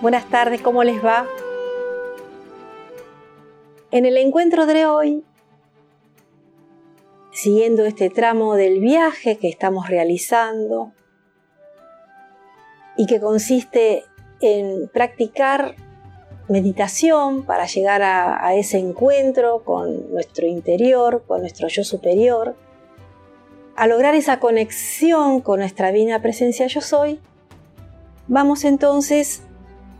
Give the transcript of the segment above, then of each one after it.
Buenas tardes, ¿cómo les va? En el encuentro de hoy, siguiendo este tramo del viaje que estamos realizando y que consiste en practicar meditación para llegar a, ese encuentro con nuestro interior, con nuestro yo superior, a lograr esa conexión con nuestra divina presencia yo soy, vamos entonces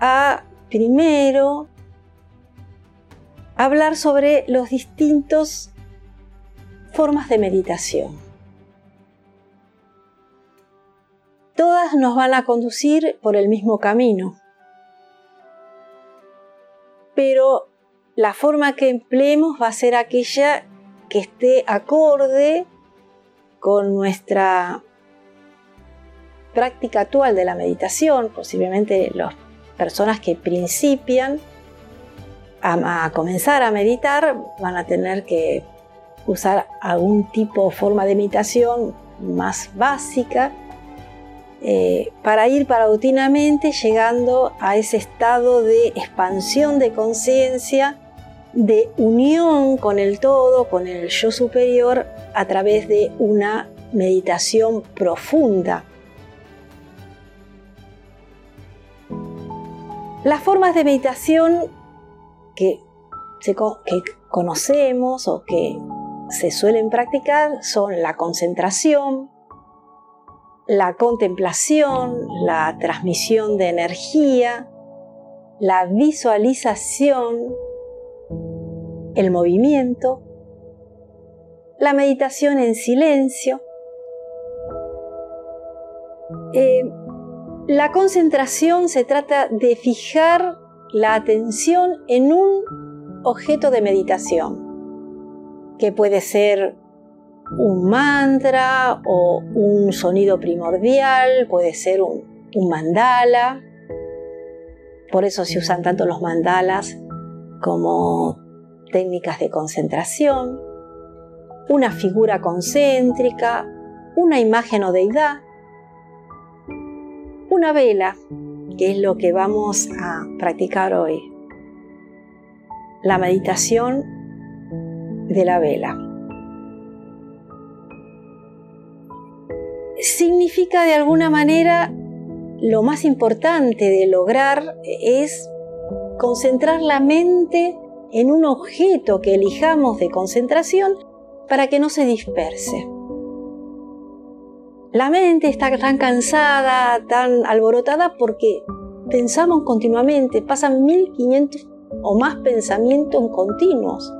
a primero hablar sobre los distintos formas de meditación. Todas nos van a conducir por el mismo camino, pero la forma que empleemos va a ser aquella que esté acorde con nuestra práctica actual de la meditación, posiblemente las personas que principian a, comenzar a meditar van a tener que usar algún tipo o forma de meditación más básica eh, para ir paulatinamente llegando a ese estado de expansión de conciencia, de unión con el todo, con el yo superior, a través de una meditación profunda. Las formas de meditación que, que conocemos o que se suelen practicar son la concentración, la contemplación, la transmisión de energía, la visualización, el movimiento, la meditación en silencio. Eh, la concentración se trata de fijar la atención en un objeto de meditación, que puede ser un mantra o un sonido primordial, puede ser un, mandala. Por eso se usan tanto los mandalas como técnicas de concentración, una figura concéntrica, una imagen o deidad, una vela, que es lo que vamos a practicar hoy. La meditación de la vela. significa de alguna manera lo más importante de lograr es concentrar la mente en un objeto que elijamos de concentración para que no se disperse. La mente está tan cansada, tan alborotada porque pensamos continuamente, pasan 1500 o más pensamientos continuos.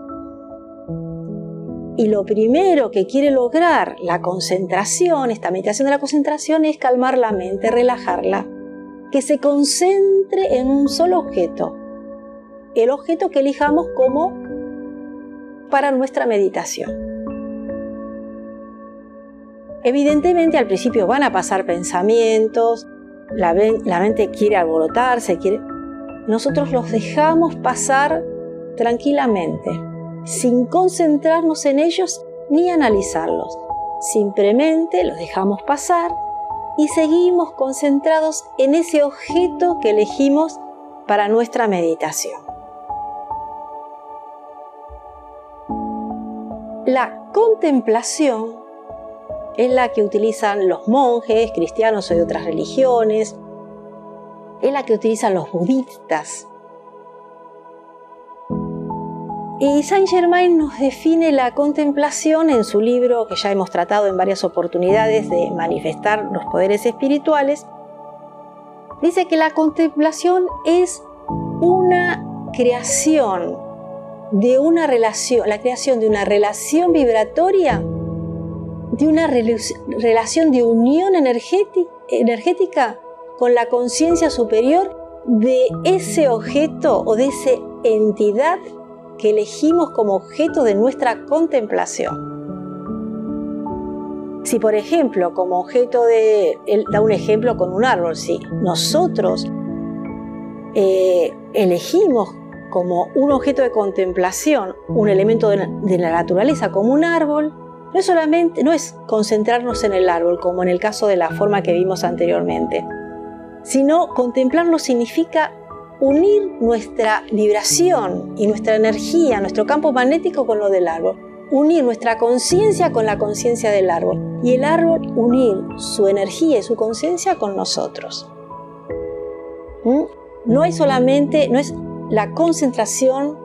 Y lo primero que quiere lograr la concentración, esta meditación de la concentración, es calmar la mente, relajarla, que se concentre en un solo objeto, el objeto que elijamos como para nuestra meditación. Evidentemente al principio van a pasar pensamientos, la, mente quiere alborotarse, nosotros los dejamos pasar tranquilamente sin concentrarnos en ellos ni analizarlos. Simplemente los dejamos pasar y seguimos concentrados en ese objeto que elegimos para nuestra meditación. La contemplación es la que utilizan los monjes, cristianos o de otras religiones, es la que utilizan los budistas y Saint Germain nos define la contemplación en su libro que ya hemos tratado en varias oportunidades de manifestar los poderes espirituales. Dice que la contemplación es una creación de una relación, la creación de una relación vibratoria, de una relación de unión energética con la conciencia superior de ese objeto o de esa entidad que elegimos como objeto de nuestra contemplación. Si por ejemplo, como objeto de, él da un ejemplo con un árbol, si nosotros eh, elegimos como un objeto de contemplación un elemento de, de la naturaleza como un árbol, no solamente no es concentrarnos en el árbol como en el caso de la forma que vimos anteriormente, sino contemplarlo significa unir nuestra vibración y nuestra energía, nuestro campo magnético con lo del árbol. Unir nuestra conciencia con la conciencia del árbol. Y el árbol unir su energía y su conciencia con nosotros. ¿Mm? No hay solamente, no es la concentración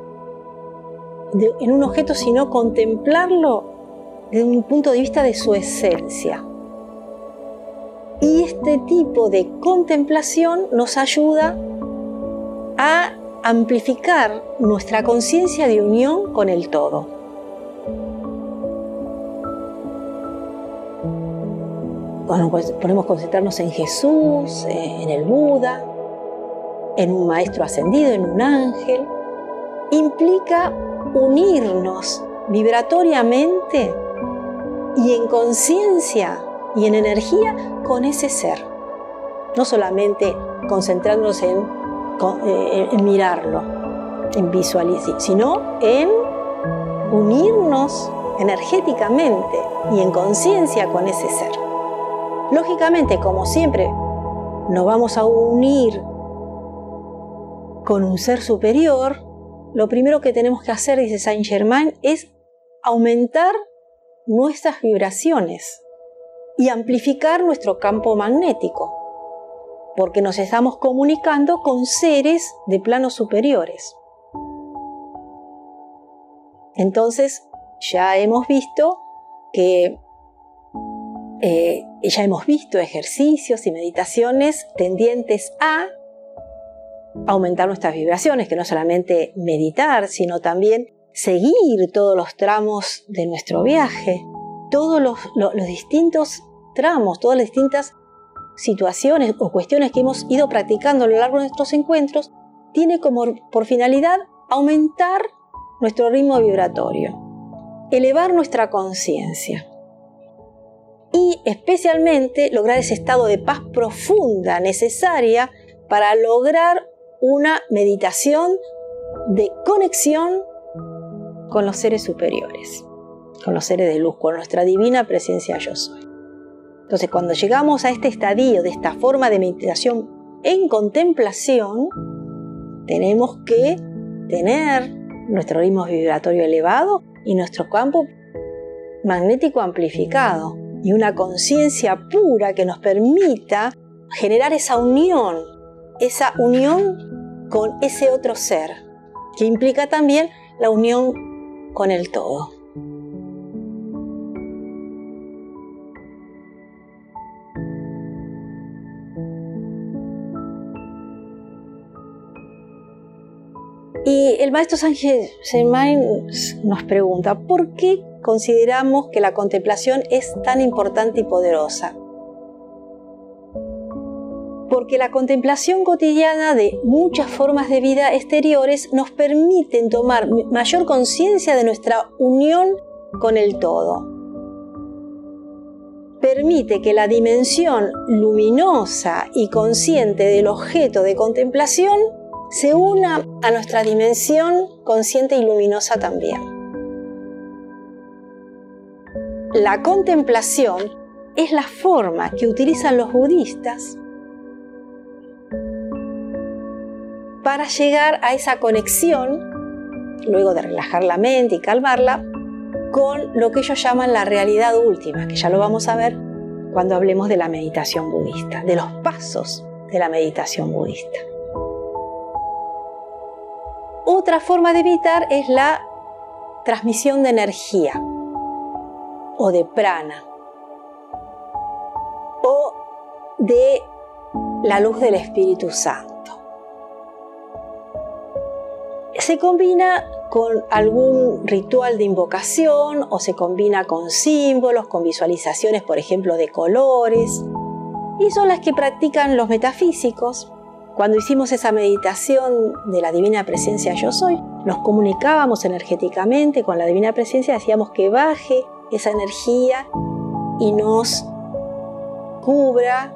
en un objeto, sino contemplarlo desde un punto de vista de su esencia. Y este tipo de contemplación nos ayuda a amplificar nuestra conciencia de unión con el todo. Pues podemos concentrarnos en Jesús, eh, en el Buda, en un maestro ascendido, en un ángel. Implica unirnos vibratoriamente y en conciencia y en energía con ese ser. No solamente concentrándonos en, eh, mirarlo, en visualizar, sino en unirnos energéticamente y en conciencia con ese ser. Lógicamente, como siempre, nos vamos a unir con un ser superior, lo primero que tenemos que hacer, dice Saint Germain, es aumentar nuestras vibraciones y amplificar nuestro campo magnético, porque nos estamos comunicando con seres de planos superiores. Entonces, ya hemos visto que eh, ya hemos visto ejercicios y meditaciones tendientes a aumentar nuestras vibraciones, que no solamente meditar, sino también seguir todos los tramos de nuestro viaje, todos los, distintos tramos, todas las distintas situaciones o cuestiones que hemos ido practicando a lo largo de nuestros encuentros, tiene como por finalidad aumentar nuestro ritmo vibratorio, elevar nuestra conciencia y especialmente lograr ese estado de paz profunda necesaria para lograr una meditación de conexión con los seres superiores, con los seres de luz, con nuestra divina presencia yo soy. Entonces, cuando llegamos a este estadio de esta forma de meditación en contemplación, tenemos que tener nuestro ritmo vibratorio elevado y nuestro campo magnético amplificado y una conciencia pura que nos permita generar esa unión, esa unión con ese otro ser, que implica también la unión con el todo. Y el maestro Sánchez Germain nos pregunta, ¿por qué consideramos que la contemplación es tan importante y poderosa? Porque la contemplación cotidiana de muchas formas de vida exteriores nos permiten tomar mayor conciencia de nuestra unión con el todo. Permite que la dimensión luminosa y consciente del objeto de contemplación se una a nuestra dimensión consciente y luminosa también. La contemplación es la forma que utilizan los budistas para llegar a esa conexión, luego de relajar la mente y calmarla, con lo que ellos llaman la realidad última, que ya lo vamos a ver cuando hablemos de la meditación budista, de los pasos de la meditación budista. Otra forma de evitar es la transmisión de energía o de prana o de la luz del Espíritu Santo. Se combina con algún ritual de invocación o se combina con símbolos, con visualizaciones, por ejemplo, de colores, y son las que practican los metafísicos. Cuando hicimos esa meditación de la divina presencia yo soy, nos comunicábamos energéticamente con la divina presencia, decíamos que baje esa energía y nos cubra,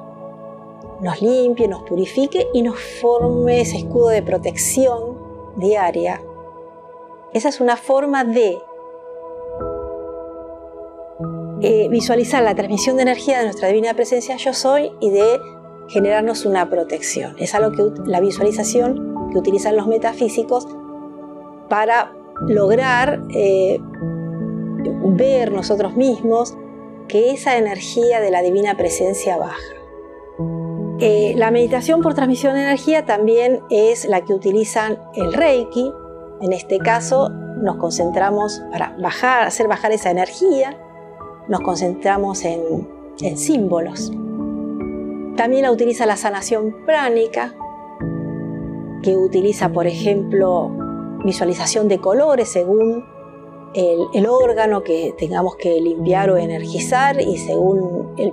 nos limpie, nos purifique y nos forme ese escudo de protección diaria. Esa es una forma de eh, visualizar la transmisión de energía de nuestra divina presencia yo soy y de generarnos una protección. Es algo que la visualización que utilizan los metafísicos para lograr eh, ver nosotros mismos que esa energía de la divina presencia baja. Eh, la meditación por transmisión de energía también es la que utilizan el Reiki. En este caso nos concentramos para bajar, hacer bajar esa energía, nos concentramos en, en símbolos. También la utiliza la sanación pránica, que utiliza, por ejemplo, visualización de colores según el, órgano que tengamos que limpiar o energizar y según el,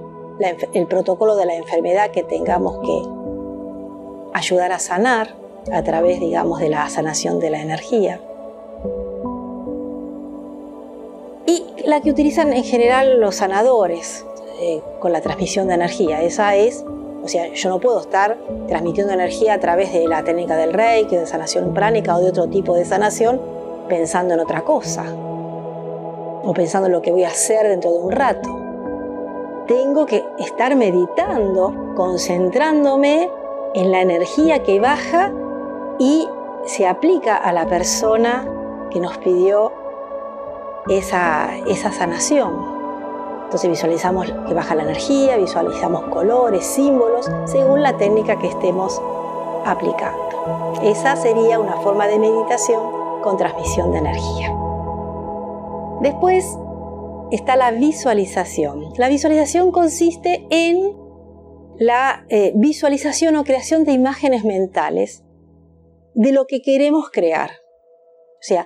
el protocolo de la enfermedad que tengamos que ayudar a sanar a través, digamos, de la sanación de la energía. Y la que utilizan en general los sanadores eh, con la transmisión de energía, esa es o sea, yo no puedo estar transmitiendo energía a través de la técnica del reiki, de sanación pránica o de otro tipo de sanación pensando en otra cosa o pensando en lo que voy a hacer dentro de un rato. Tengo que estar meditando, concentrándome en la energía que baja y se aplica a la persona que nos pidió esa, esa sanación. Entonces visualizamos que baja la energía, visualizamos colores, símbolos, según la técnica que estemos aplicando. Esa sería una forma de meditación con transmisión de energía. Después está la visualización. La visualización consiste en la eh, visualización o creación de imágenes mentales de lo que queremos crear. O sea,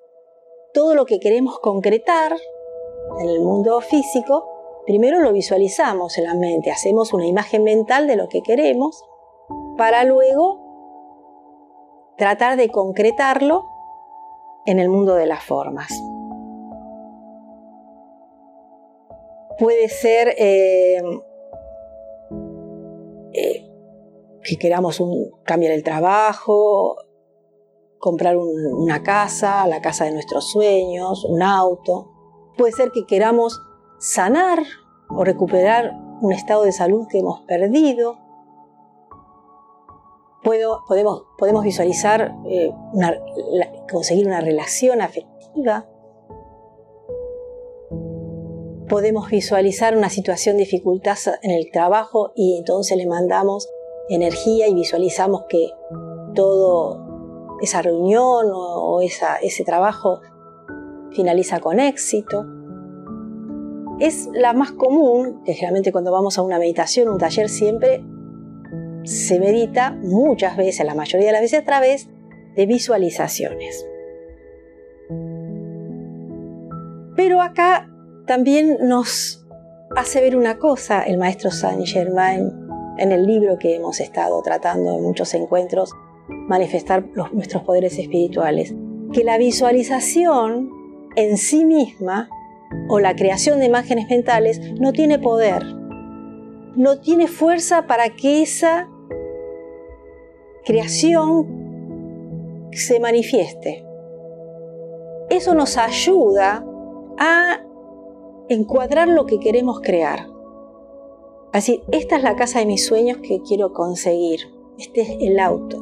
todo lo que queremos concretar en el mundo físico Primero lo visualizamos en la mente, hacemos una imagen mental de lo que queremos para luego tratar de concretarlo en el mundo de las formas. Puede ser eh, eh, que queramos cambiar el trabajo, comprar una casa, la casa de nuestros sueños, un auto. Puede ser que queramos sanar o recuperar un estado de salud que hemos perdido. podemos, podemos, visualizar eh, conseguir una relación afectiva. Podemos visualizar una situación de dificultad en el trabajo y entonces le mandamos energía y visualizamos que todo esa reunión o, ese trabajo finaliza con éxito es la más común, que generalmente cuando vamos a una meditación, un taller, siempre se medita muchas veces, la mayoría de las veces a través de visualizaciones. Pero acá también nos hace ver una cosa el maestro Saint Germain en el libro que hemos estado tratando en muchos encuentros, manifestar nuestros poderes espirituales, que la visualización en sí misma o la creación de imágenes mentales no tiene poder, no tiene fuerza para que esa creación se manifieste. Eso nos ayuda a encuadrar lo que queremos crear. Así, esta es la casa de mis sueños que quiero conseguir. Este es el auto.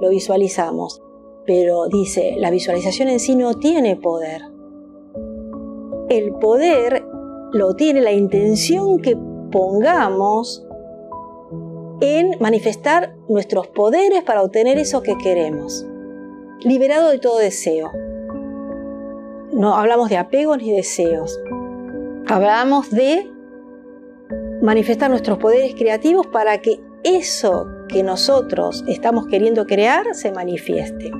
Lo visualizamos. Pero dice, la visualización en sí no tiene poder el poder lo tiene la intención que pongamos en manifestar nuestros poderes para obtener eso que queremos, liberado de todo deseo. No hablamos de apegos ni deseos. Hablamos de manifestar nuestros poderes creativos para que eso que nosotros estamos queriendo crear se manifieste.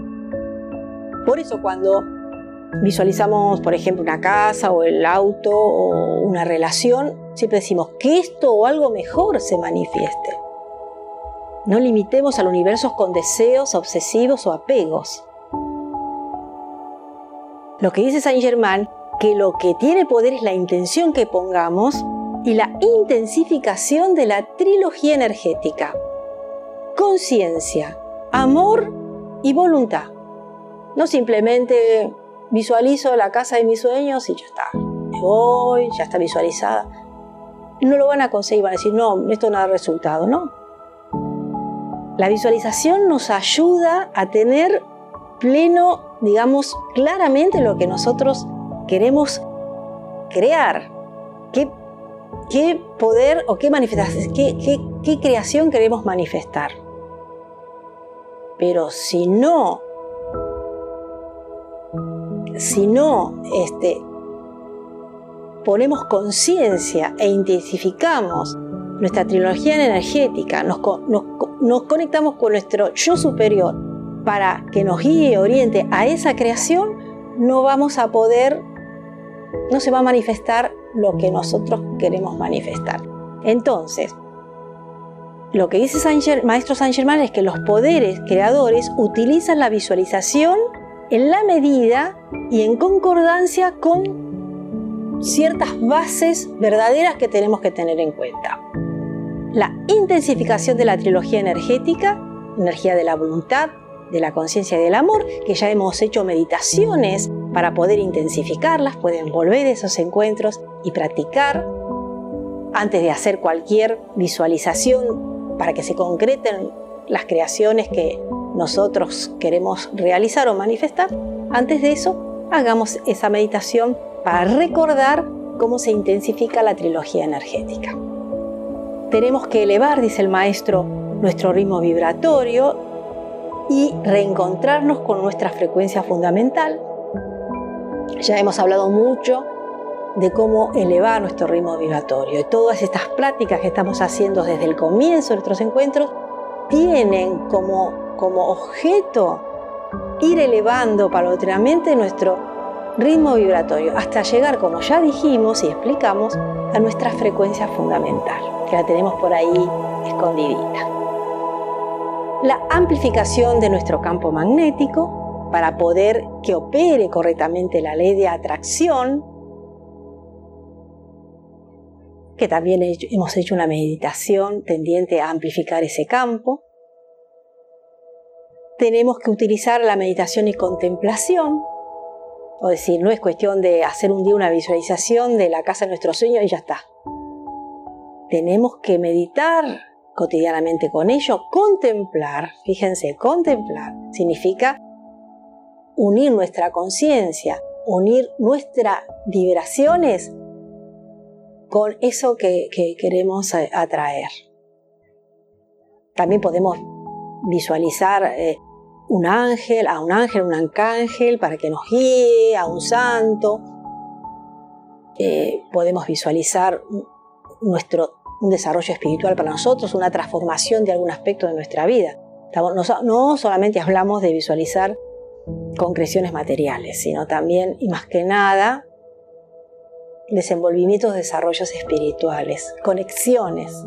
Por eso cuando visualizamos, por ejemplo, una casa o el auto o una relación, siempre decimos que esto o algo mejor se manifieste. No limitemos al universo con deseos obsesivos o apegos. Lo que dice Saint Germain, que lo que tiene poder es la intención que pongamos y la intensificación de la trilogía energética. Conciencia, amor y voluntad. No simplemente visualizo la casa de mis sueños y ya está. Me voy, ya está visualizada. No lo van a conseguir, van a decir, no, esto no da resultado, ¿no? La visualización nos ayuda a tener pleno, digamos, claramente lo que nosotros queremos crear. ¿Qué, qué poder o qué qué, qué, qué creación queremos manifestar? Pero si no, si no este, ponemos conciencia e intensificamos nuestra trilogía energética, nos, nos, conectamos con nuestro yo superior para que nos guíe oriente a esa creación, no vamos a poder, no se va a manifestar lo que nosotros queremos manifestar. Entonces, lo que dice Maestro Saint Germain es que los poderes creadores utilizan la visualización en la medida y en concordancia con ciertas bases verdaderas que tenemos que tener en cuenta. La intensificación de la trilogía energética, energía de la voluntad, de la conciencia y del amor, que ya hemos hecho meditaciones para poder intensificarlas, pueden volver esos encuentros y practicar antes de hacer cualquier visualización para que se concreten las creaciones que nosotros queremos realizar o manifestar, antes de eso hagamos esa meditación para recordar cómo se intensifica la trilogía energética. Tenemos que elevar, dice el maestro, nuestro ritmo vibratorio y reencontrarnos con nuestra frecuencia fundamental. Ya hemos hablado mucho de cómo elevar nuestro ritmo vibratorio. Y todas estas prácticas que estamos haciendo desde el comienzo de nuestros encuentros tienen como, como objeto ir elevando paulatinamente nuestro ritmo vibratorio hasta llegar, como ya dijimos y explicamos, a nuestra frecuencia fundamental, que la tenemos por ahí escondidita. La amplificación de nuestro campo magnético para poder que opere correctamente la ley de atracción que también hemos hecho una meditación tendiente a amplificar ese campo. Tenemos que utilizar la meditación y contemplación, o decir, no es cuestión de hacer un día una visualización de la casa de nuestro sueño y ya está. Tenemos que meditar cotidianamente con ello, contemplar, fíjense, contemplar significa unir nuestra conciencia, unir nuestras vibraciones con eso que, queremos atraer. También podemos visualizar eh, un ángel, a un ángel, un arcángel para que nos guíe, a un santo. Eh, podemos visualizar nuestro, un desarrollo espiritual para nosotros, una transformación de algún aspecto de nuestra vida. no solamente hablamos de visualizar concreciones materiales, sino también y más que nada desenvolvimientos, desarrollos espirituales, conexiones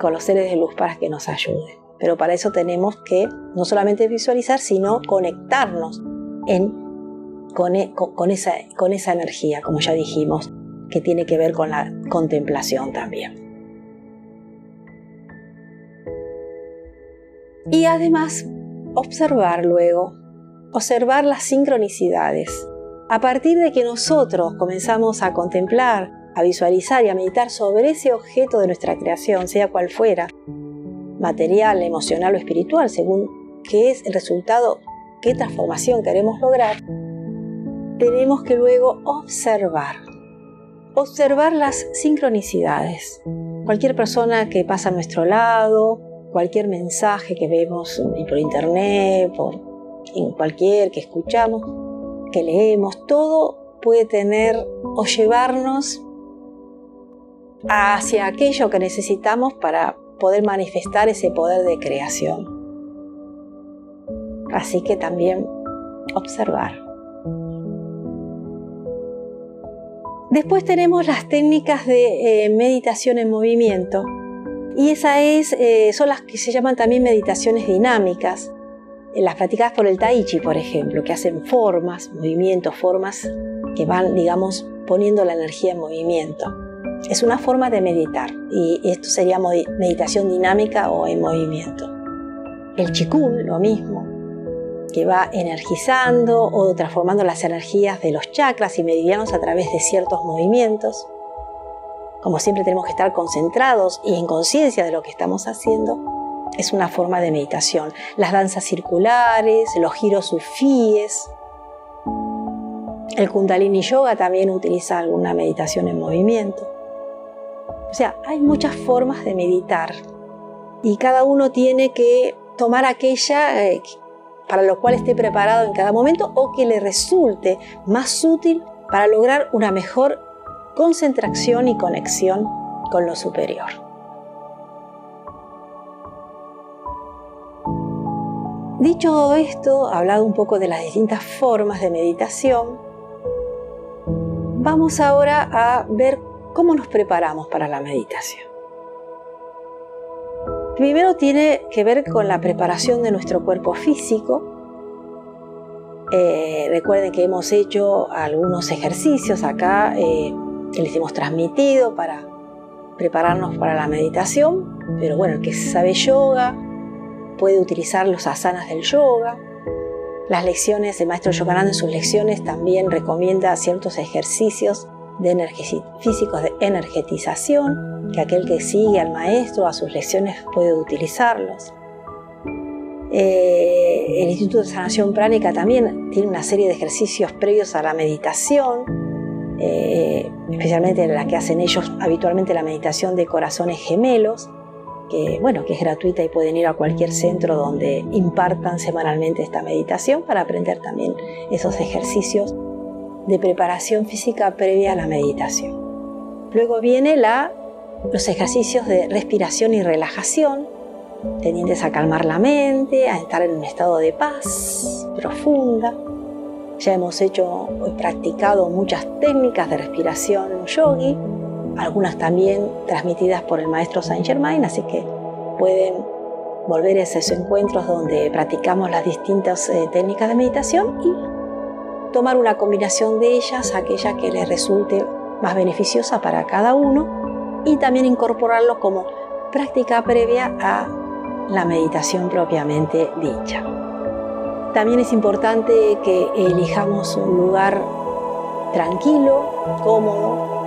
con los seres de luz para que nos ayuden. Pero para eso tenemos que no solamente visualizar, sino conectarnos en, con, e, esa, con esa energía, como ya dijimos, que tiene que ver con la contemplación también. Y además, observar luego, observar las sincronicidades a partir de que nosotros comenzamos a contemplar, a visualizar y a meditar sobre ese objeto de nuestra creación, sea cual fuera, material, emocional o espiritual, según qué es el resultado, qué transformación queremos lograr, tenemos que luego observar, observar las sincronicidades. Cualquier persona que pasa a nuestro lado, cualquier mensaje que vemos por internet, por en cualquier que escuchamos, que leemos, todo puede tener o llevarnos hacia aquello que necesitamos para poder manifestar ese poder de creación. Así que también observar. Después tenemos las técnicas de eh, meditación en movimiento y esas eh, son las que se llaman también meditaciones dinámicas las practicadas por el Tai Chi, por ejemplo, que hacen formas, movimientos, formas que van, digamos, poniendo la energía en movimiento. Es una forma de meditar y esto sería meditación dinámica o en movimiento. El Qigong, lo mismo, que va energizando o transformando las energías de los chakras y meridianos a través de ciertos movimientos. Como siempre tenemos que estar concentrados y en conciencia de lo que estamos haciendo, es una forma de meditación. Las danzas circulares, los giros sufíes. El kundalini yoga también utiliza alguna meditación en movimiento. O sea, hay muchas formas de meditar y cada uno tiene que tomar aquella eh, para lo cual esté preparado en cada momento o que le resulte más útil para lograr una mejor concentración y conexión con lo superior. Dicho esto, hablado un poco de las distintas formas de meditación, vamos ahora a ver cómo nos preparamos para la meditación. Primero tiene que ver con la preparación de nuestro cuerpo físico. Eh, recuerden que hemos hecho algunos ejercicios acá eh, que les hemos transmitido para prepararnos para la meditación, pero bueno, el que sabe yoga puede utilizar los asanas del yoga. Las lecciones del maestro Yogananda en sus lecciones también recomienda ciertos ejercicios físicos de energetización, que aquel que sigue al maestro a sus lecciones puede utilizarlos. Eh, el Instituto de Sanación Pránica también tiene una serie de ejercicios previos a la meditación, eh, especialmente la que hacen ellos habitualmente la meditación de corazones gemelos, que, bueno, que es gratuita y pueden ir a cualquier centro donde impartan semanalmente esta meditación para aprender también esos ejercicios de preparación física previa a la meditación. Luego viene la, los ejercicios de respiración y relajación, tendientes a calmar la mente, a estar en un estado de paz profunda. Ya hemos hecho practicado muchas técnicas de respiración yogi, algunas también transmitidas por el maestro Saint Germain, así que pueden volver a esos encuentros donde practicamos las distintas eh, técnicas de meditación y tomar una combinación de ellas, aquella que les resulte más beneficiosa para cada uno y también incorporarlo como práctica previa a la meditación propiamente dicha. También es importante que elijamos un lugar tranquilo, cómodo,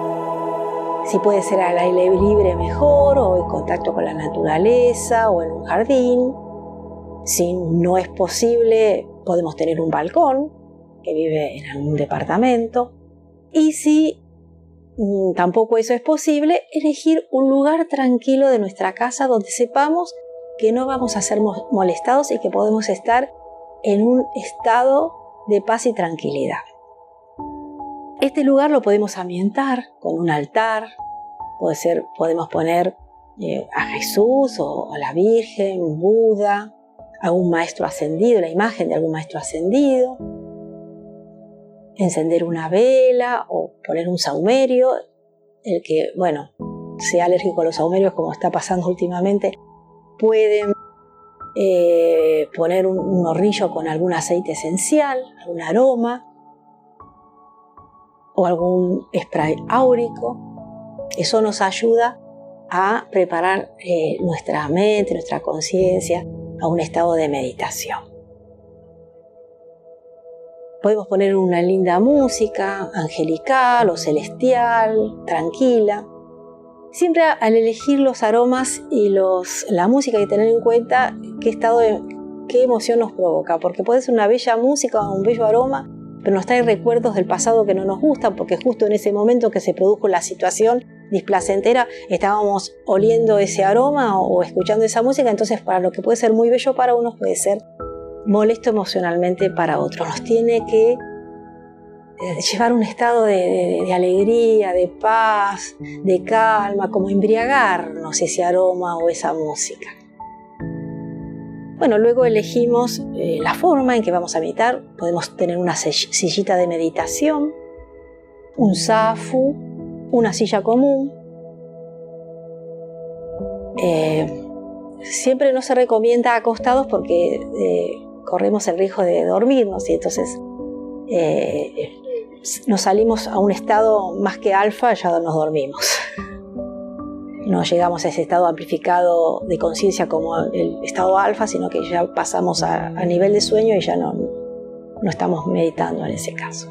si puede ser al aire libre mejor o en contacto con la naturaleza o en un jardín. Si no es posible, podemos tener un balcón que vive en algún departamento. Y si mm, tampoco eso es posible, elegir un lugar tranquilo de nuestra casa donde sepamos que no vamos a ser molestados y que podemos estar en un estado de paz y tranquilidad. Este lugar lo podemos ambientar con un altar, puede ser, podemos poner eh, a Jesús o a la Virgen, Buda, algún maestro ascendido, la imagen de algún maestro ascendido, encender una vela o poner un saumerio. El que, bueno, sea alérgico a los saumerios, como está pasando últimamente, pueden eh, poner un, un con algún aceite esencial, algún aroma o algún spray áurico. Eso nos ayuda a preparar eh, nuestra mente, nuestra conciencia a un estado de meditación. Podemos poner una linda música, angelical o celestial, tranquila. Siempre al elegir los aromas y los, la música hay que tener en cuenta qué estado qué emoción nos provoca, porque puede ser una bella música o un bello aroma, pero nos trae recuerdos del pasado que no nos gustan, porque justo en ese momento que se produjo la situación displacentera estábamos oliendo ese aroma o escuchando esa música, entonces para lo que puede ser muy bello para unos puede ser molesto emocionalmente para otro. Nos tiene que eh, llevar un estado de, alegría, de paz, de calma, como embriagarnos ese aroma o esa música. Bueno, luego elegimos eh, la forma en que vamos a meditar. Podemos tener una sillita de meditación, un zafu, una silla común. Eh, siempre no se recomienda acostados porque corremos el riesgo de dormirnos y entonces eh, nos salimos a un estado más que alfa, ya nos dormimos. No llegamos a ese estado amplificado de conciencia como el estado alfa, sino que ya pasamos a, nivel de sueño y ya no, no estamos meditando en ese caso.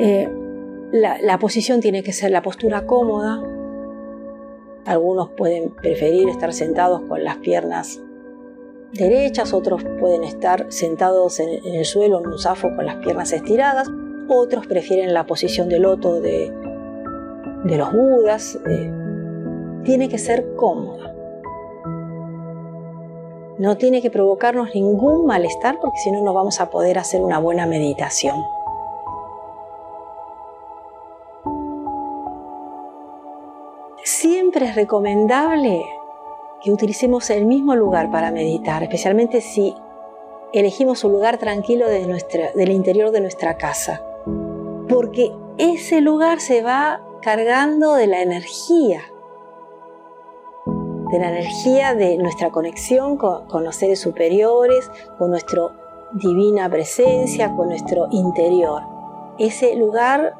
Eh, la, posición tiene que ser la postura cómoda, Algunos pueden preferir estar sentados con las piernas derechas, otros pueden estar sentados en, el suelo en un zafo con las piernas estiradas, otros prefieren la posición de loto de, los budas. Eh, tiene que ser cómoda. No tiene que provocarnos ningún malestar porque si no no vamos a poder hacer una buena meditación. Siempre es recomendable que utilicemos el mismo lugar para meditar, especialmente si elegimos un lugar tranquilo de del interior de nuestra casa, porque ese lugar se va cargando de la energía, de la energía de nuestra conexión con, los seres superiores, con nuestra divina presencia, con nuestro interior. Ese lugar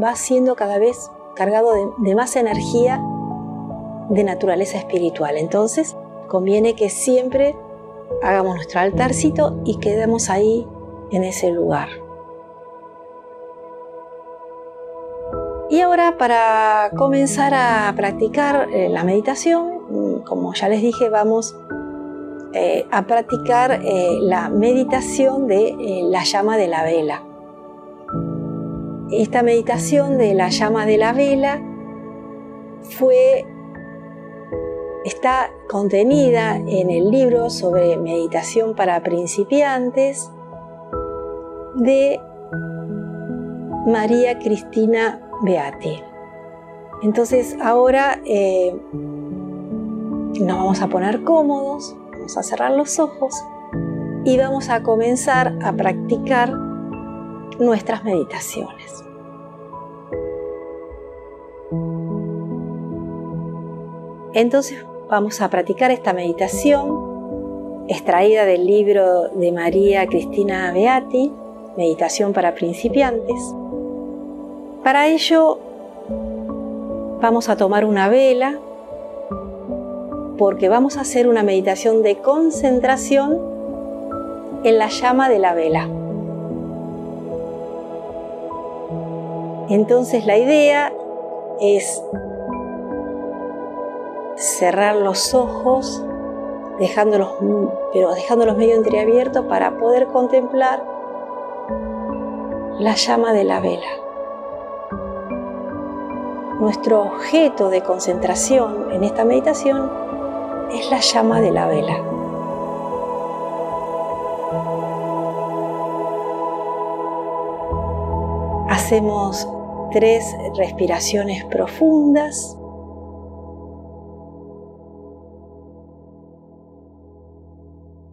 va siendo cada vez cargado de, de más energía de naturaleza espiritual. Entonces, conviene que siempre hagamos nuestro altarcito y quedemos ahí en ese lugar. Y ahora para comenzar a practicar eh, la meditación, mm, como ya les dije, vamos eh, a practicar eh, la meditación de la llama de la vela. Esta meditación de la llama de la vela fue está contenida en el libro sobre meditación para principiantes de María Cristina Beati. Entonces ahora eh, nos vamos a poner cómodos, vamos a cerrar los ojos y vamos a comenzar a practicar nuestras meditaciones. Entonces vamos a practicar esta meditación extraída del libro de María Cristina Beati, Meditación para principiantes. Para ello vamos a tomar una vela porque vamos a hacer una meditación de concentración en la llama de la vela. Entonces la idea es cerrar los ojos, pero dejándolos medio entreabiertos para poder contemplar la llama de la vela. Nuestro objeto de concentración en esta meditación es la llama de la vela. Hacemos tres respiraciones profundas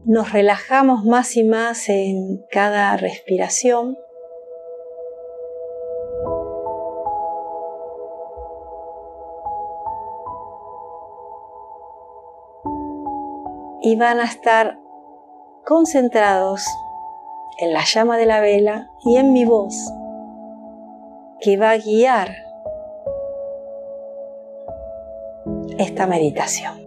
nos relajamos más y más en cada respiración. Y van a estar concentrados en la llama de la vela y en mi voz que va a guiar esta meditación.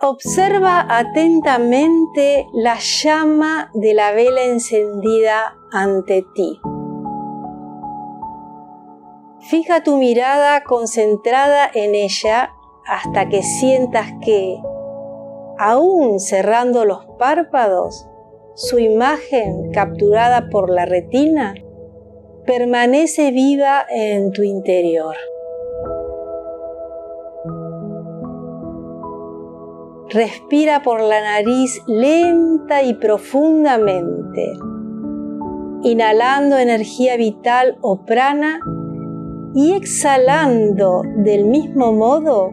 Observa atentamente la llama de la vela encendida ante ti. Fija tu mirada concentrada en ella hasta que sientas que, aún cerrando los párpados, su imagen capturada por la retina permanece viva en tu interior. Respira por la nariz lenta y profundamente, inhalando energía vital o prana y exhalando del mismo modo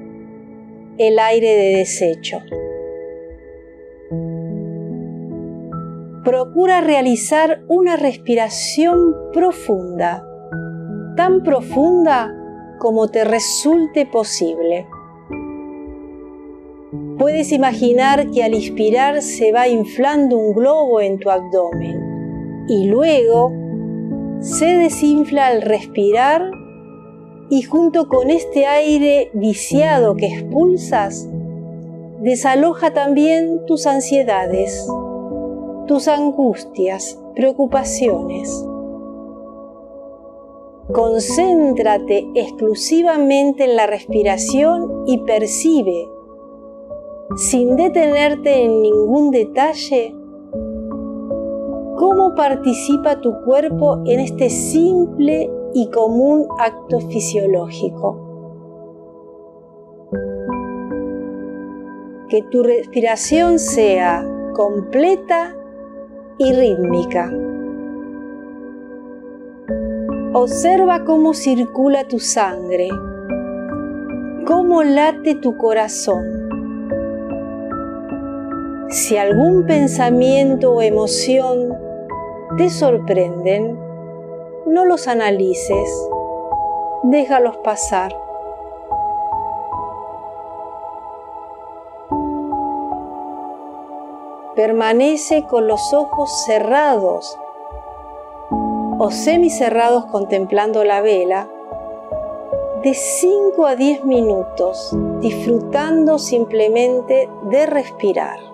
el aire de desecho. Procura realizar una respiración profunda, tan profunda como te resulte posible. Puedes imaginar que al inspirar se va inflando un globo en tu abdomen y luego se desinfla al respirar y junto con este aire viciado que expulsas, desaloja también tus ansiedades, tus angustias, preocupaciones. Concéntrate exclusivamente en la respiración y percibe, sin detenerte en ningún detalle, cómo participa tu cuerpo en este simple y común acto fisiológico. Que tu respiración sea completa y rítmica. Observa cómo circula tu sangre, cómo late tu corazón. Si algún pensamiento o emoción te sorprenden, no los analices, déjalos pasar. Permanece con los ojos cerrados o semicerrados contemplando la vela de 5 a 10 minutos, disfrutando simplemente de respirar.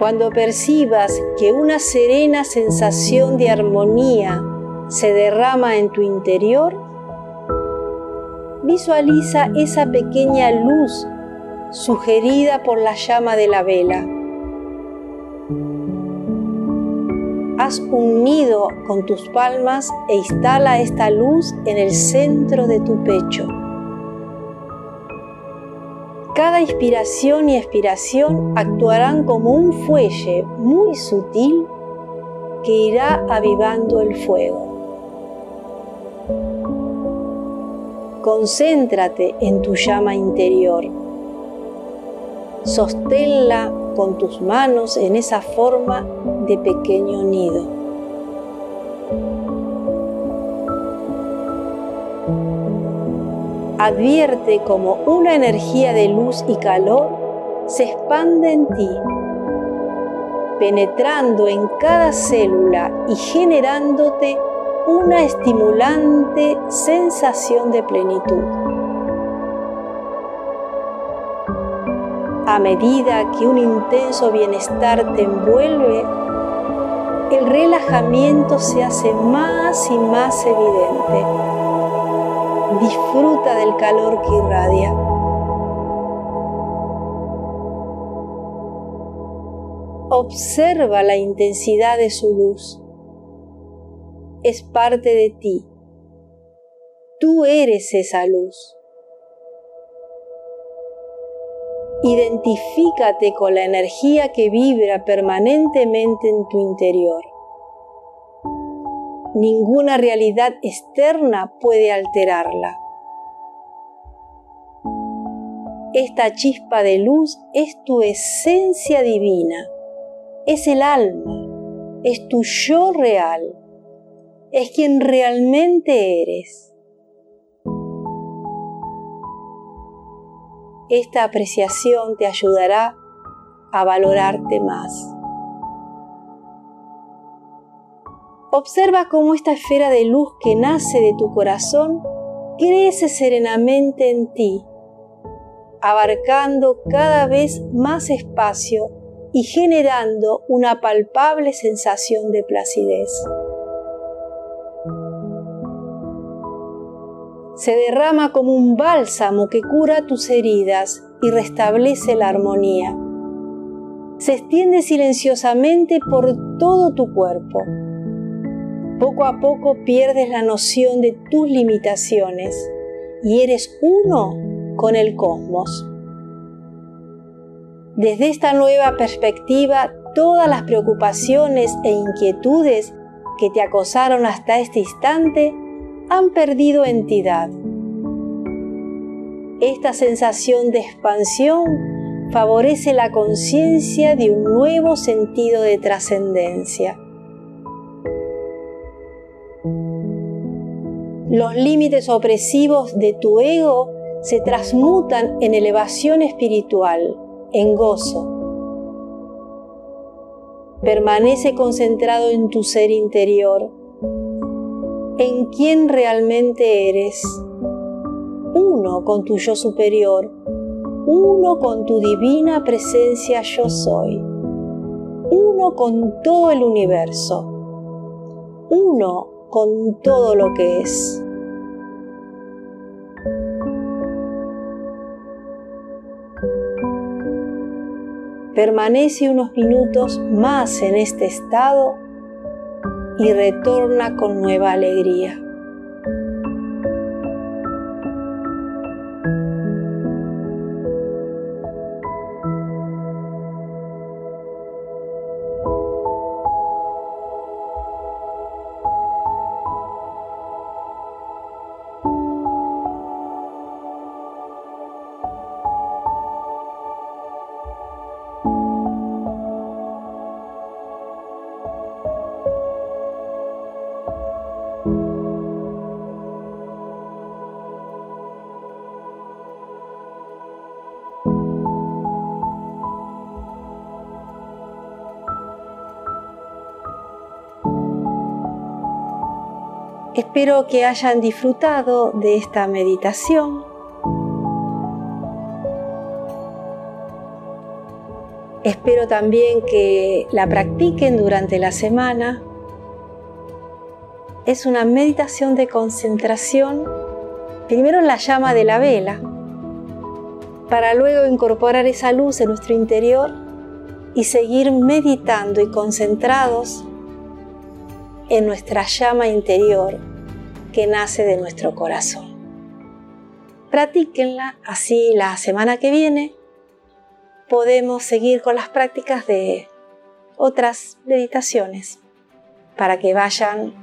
Cuando percibas que una serena sensación de armonía se derrama en tu interior, visualiza esa pequeña luz sugerida por la llama de la vela. Haz un nido con tus palmas e instala esta luz en el centro de tu pecho. Cada inspiración y expiración actuarán como un fuelle muy sutil que irá avivando el fuego. Concéntrate en tu llama interior. Sosténla con tus manos en esa forma de pequeño nido. Advierte como una energía de luz y calor se expande en ti, penetrando en cada célula y generándote una estimulante sensación de plenitud. A medida que un intenso bienestar te envuelve, el relajamiento se hace más y más evidente disfruta del calor que irradia. Observa la intensidad de su luz. Es parte de ti. Tú eres esa luz. Identifícate con la energía que vibra permanentemente en tu interior. Ninguna realidad externa puede alterarla. Esta chispa de luz es tu esencia divina, es el alma, es tu yo real, es quien realmente eres. Esta apreciación te ayudará a valorarte más. Observa cómo esta esfera de luz que nace de tu corazón crece serenamente en ti, abarcando cada vez más espacio y generando una palpable sensación de placidez. Se derrama como un bálsamo que cura tus heridas y restablece la armonía. Se extiende silenciosamente por todo tu cuerpo poco a poco pierdes la noción de tus limitaciones y eres uno con el cosmos. Desde esta nueva perspectiva, todas las preocupaciones e inquietudes que te acosaron hasta este instante han perdido entidad. Esta sensación de expansión favorece la conciencia de un nuevo sentido de trascendencia. Los límites opresivos de tu ego se transmutan en elevación espiritual, en gozo. Permanece concentrado en tu ser interior, en quién realmente eres, uno con tu yo superior, uno con tu divina presencia yo soy, uno con todo el universo, uno con todo lo que es. Permanece unos minutos más en este estado y retorna con nueva alegría. Espero que hayan disfrutado de esta meditación. Espero también que la practiquen durante la semana. Es una meditación de concentración, primero en la llama de la vela, para luego incorporar esa luz en nuestro interior y seguir meditando y concentrados en nuestra llama interior que nace de nuestro corazón. Practíquenla, así la semana que viene podemos seguir con las prácticas de otras meditaciones para que vayan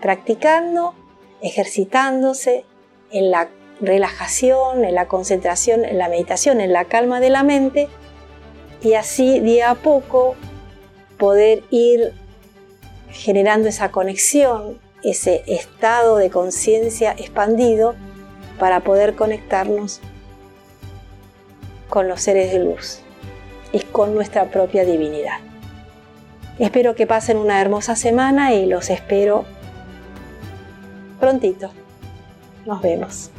practicando, ejercitándose en la relajación, en la concentración, en la meditación, en la calma de la mente y así día a poco poder ir generando esa conexión ese estado de conciencia expandido para poder conectarnos con los seres de luz y con nuestra propia divinidad. Espero que pasen una hermosa semana y los espero prontito. Nos vemos.